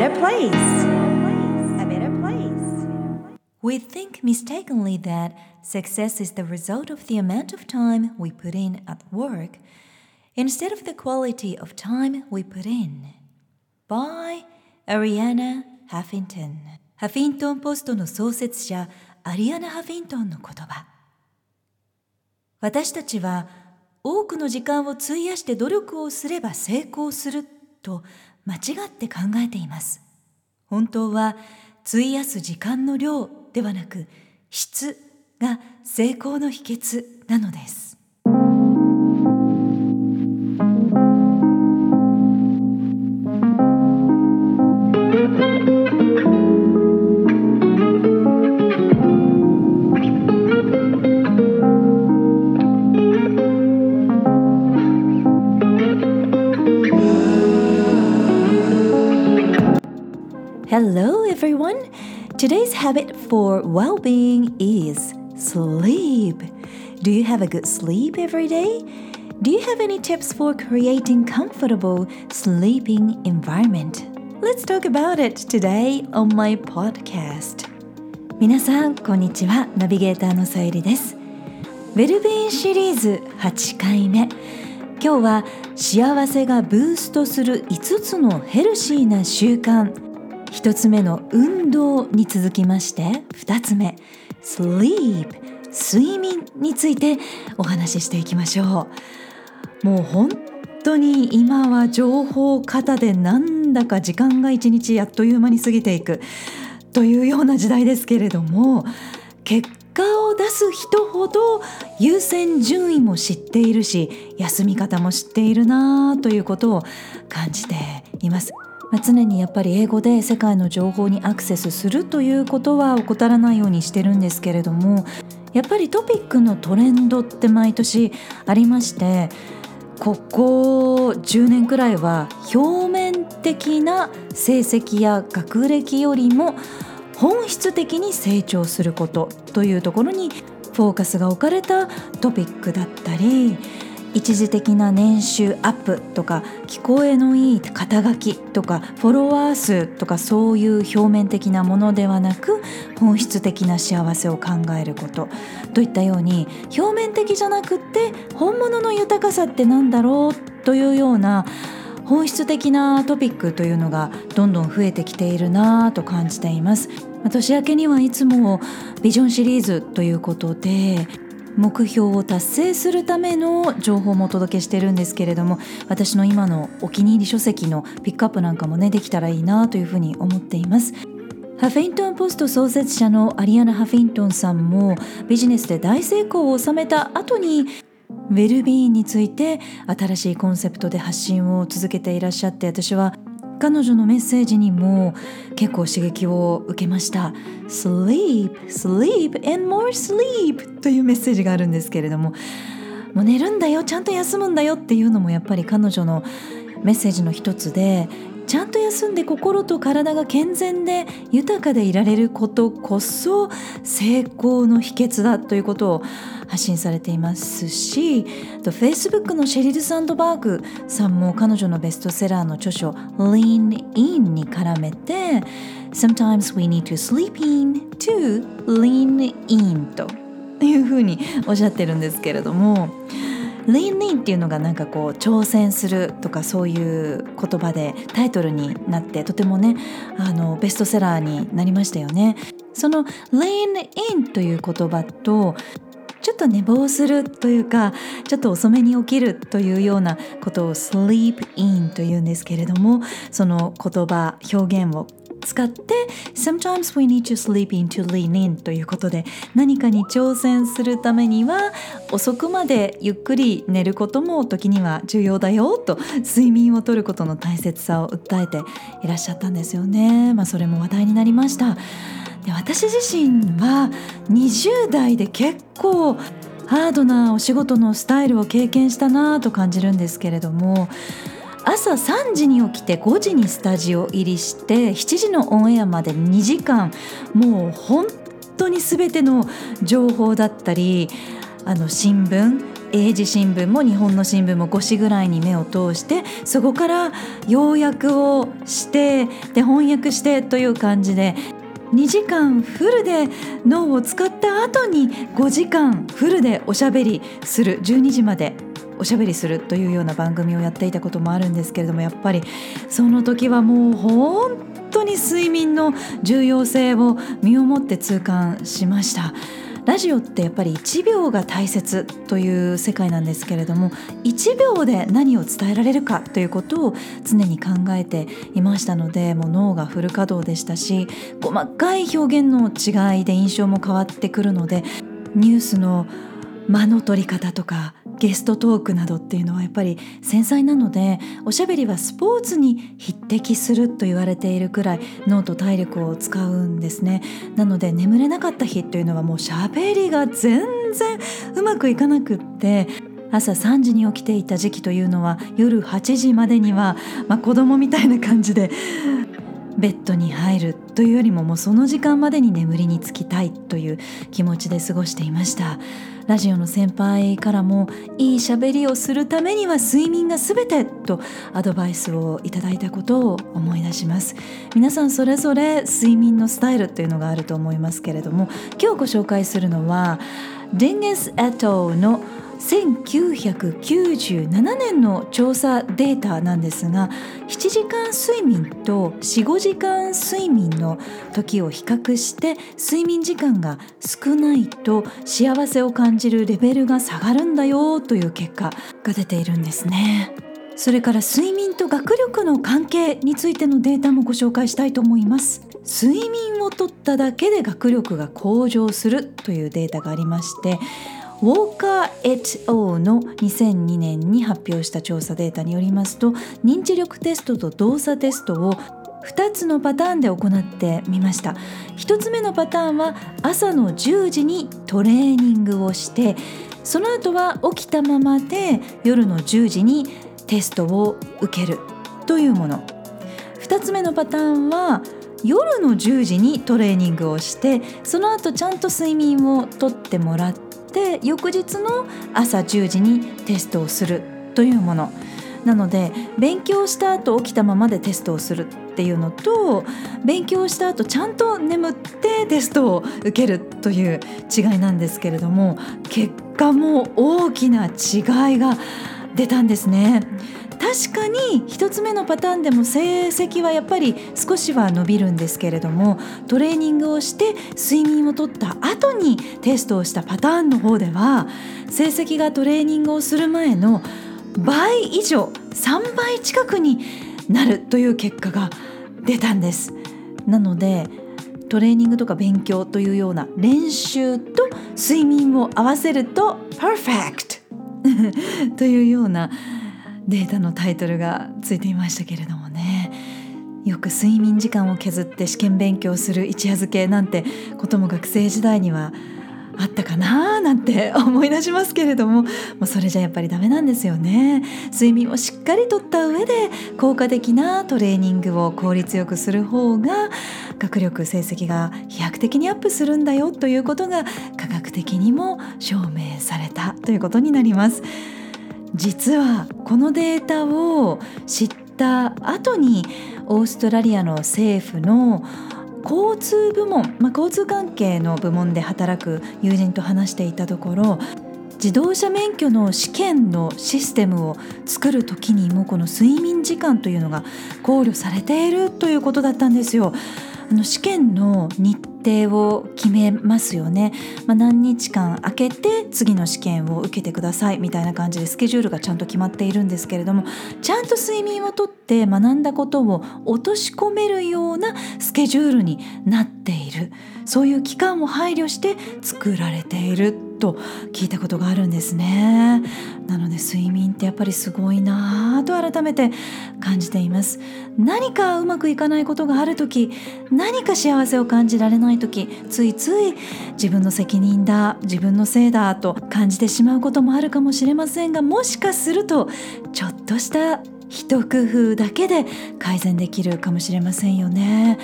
better place. A better place. We think mistakenly that success is the result of the amount of time we put in at work instead of the quality of time we put in. By Ariana Huffington ハフィントンポストの創設者アリアナ・ハフィントンの言葉私たちは多くの時間を費やして努力をすれば成功すると間違って考えています。本当は費やす時間の量ではなく質が成功の秘訣なのです。Hello, everyone. Today's habit for well being is sleep. Do you have a good sleep every day? Do you have any tips for creating comfortable sleeping environment? Let's talk about it today on my podcast. 皆さん、こんにちは。ナビゲーターのさゆりです。ウェルビーンシリーズ8回目。今日は幸せがブーストする5つのヘルシーな習慣 1つ目の運動に続きまして2つ目 sleep 睡眠についてお話ししていきましょうもう本当に今は情報型でなんだか時間が一日あっという間に過ぎていくというような時代ですけれども結果を出す人ほど優先順位も知っているし休み方も知っているなということを感じています。まあ、常にやっぱり英語で世界の情報にアクセスするということは怠らないようにしてるんですけれどもやっぱりトピックのトレンドって毎年ありましてここ10年くらいは表面的な成績や学歴よりも本質的に成長することというところにフォーカスが置かれたトピックだったり一時的な年収アップとか聞こえのいい肩書きとかフォロワー数とかそういう表面的なものではなく本質的な幸せを考えることといったように表面的じゃなくって本物の豊かさって何だろうというような本質的なトピックというのがどんどん増えてきているなぁと感じています。年明けにはいつもビジョンシリーズということで目標を達成するための情報もお届けしてるんですけれども私の今のお気に入り書籍のピックアップなんかもねできたらいいなというふうに思っています。ハフィントンポスト創設者のアリアナ・ハフィントンさんもビジネスで大成功を収めた後にウェルビーンについて新しいコンセプトで発信を続けていらっしゃって私は彼女のメッセージにも結構刺激を受けました。Sleep, sleep and more sleep というメッセージがあるんですけれどももう寝るんだよちゃんと休むんだよっていうのもやっぱり彼女のメッセージの一つでちゃんと休んで心と体が健全で豊かでいられることこそ成功の秘訣だということを発信されていますし Facebook のシェリル・サンドバーグさんも彼女のベストセラーの著書 Lean In に絡めて Sometimes we need to sleep in to lean in というふうにおっしゃってるんですけれどもリンリンっていうのがなんかこう挑戦するとかそういう言葉でタイトルになってとてもねあのベストセラーになりましたよね。その lean in という言葉とちょっと寝坊するというかちょっと遅めに起きるというようなことを sleep in というんですけれどもその言葉表現を使って Sometimes we need to sleep in to lean in ということで何かに挑戦するためには遅くまでゆっくり寝ることも時には重要だよと睡眠をとることの大切さを訴えていらっしゃったんですよね。まあ、それも話題になりました。で私自身は20代で結構ハードなお仕事のスタイルを経験したなと感じるんですけれども朝3時に起きて5時にスタジオ入りして7時のオンエアまで2時間。もう本当に全ての情報だったりあの新聞英字新聞も日本の新聞も5紙ぐらいに目を通してそこから要約をしてで翻訳してという感じで2時間フルで脳を使った後に5時間フルでおしゃべりする。12時まで。おしゃべりするというような番組をやっていたこともあるんですけれどもやっぱりその時はもう本当に睡眠の重要性を身をもって痛感しました。ラジオってやっぱり1秒が大切という世界なんですけれども1秒で何を伝えられるかということを常に考えていましたのでもう脳がフル稼働でしたし細かい表現の違いで印象も変わってくるのでニュースの間の取り方とかゲストトークなどっていうのはやっぱり繊細なのでおしゃべりはスポーツに匹敵すると言われているくらい脳と体力を使うんですね。なので眠れなかった日というのはもうしゃべりが全然うまくいかなくって朝3時に起きていた時期というのは夜8時までには、まあ、子供みたいな感じでベッドに入るというよりももうその時間までに眠りにつきたいという気持ちで過ごしていました。ラジオの先輩からもいい喋りをするためには睡眠が全てとアドバイスをいただいたことを思い出します。皆さんそれぞれ睡眠のスタイルっていうのがあると思いますけれども今日ご紹介するのはデンゲス・エトの「1997年の調査データなんですが7時間睡眠と45時間睡眠の時を比較して睡眠時間が少ないと幸せを感じるレベルが下がるんだよという結果が出ているんですね。それから睡眠と学力の関係についてのデータもご紹介したいと思います睡眠をとっただけで学力が向上するというデータがありましてウォーカー・エッオーの2002年に発表した調査データによりますと認知力テストと動作テストを2つのパターンで行ってみました。1つ目のパターンは朝の10時にトレーニングをしてその後は起きたままで夜の10時にテストを受けるというもの。2つ目のパターンは夜の10時にトレーニングをしてその後ちゃんと睡眠をとってもらってで翌日の朝10時にテストをするというものなので勉強した後起きたままでテストをするっていうのと勉強した後ちゃんと眠ってテストを受けるという違いなんですけれども結果も大きな違いが出たんですね。確かに1つ目のパターンでも成績はやっぱり少しは伸びるんですけれどもトレーニングをして睡眠をとった後にテストをしたパターンの方では成績がトレーニングをする前の倍以上3倍近くになるという結果が出たんです。なのでトレーニングとか勉強というような練習と睡眠を合わせるとパーフェクトというようなデータのタイトルがついていましたけれどもね。よく睡眠時間を削って試験勉強する一夜漬けなんてことも学生時代にはあったかななんて思い出しますけれども。もうそれじゃやっぱりダメなんですよね。睡眠をしっかりとった上で効果的なトレーニングを効率よくする方が学力成績が飛躍的にアップするんだよということが科学的にも証明されたということになります。実はこのデータを知った後にオーストラリアの政府の交通部門、まあ、交通関係の部門で働く友人と話していたところ自動車免許の試験のシステムを作る時にもこの睡眠時間というのが考慮されているということだったんですよ。あの試験の日程を決めますよね、まあ、何日間空けて次の試験を受けてくださいみたいな感じでスケジュールがちゃんと決まっているんですけれどもちゃんと睡眠をとって学んだことを落とし込めるようなスケジュールになっている。そういう期間を配慮して作られている。と聞いたことがあるんですねなので睡眠ってやっぱりすごいなぁと改めて感じています何かうまくいかないことがある時何か幸せを感じられない時ついつい自分の責任だ自分のせいだと感じてしまうこともあるかもしれませんがもしかするとちょっとした一工夫だけで改善できるかもしれませんよね。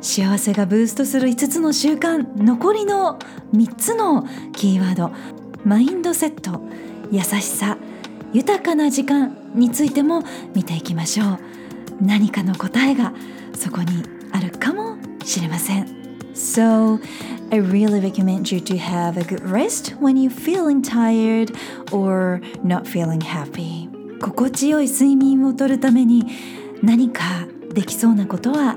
幸せがブーストする5つの習慣残りの3つのキーワード。マインドセット優しさ豊かな時間についても見ていきましょう。何かの答えがそこにあるかもしれません。So I really recommend you to have a good rest when you're feeling tired or not feeling happy. 心地よい睡眠をとるために何かできそうなことは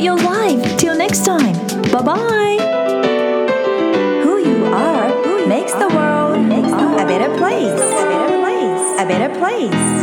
And your life. Till next time. Bye bye Who you are makes the world a better place. A better place. A better place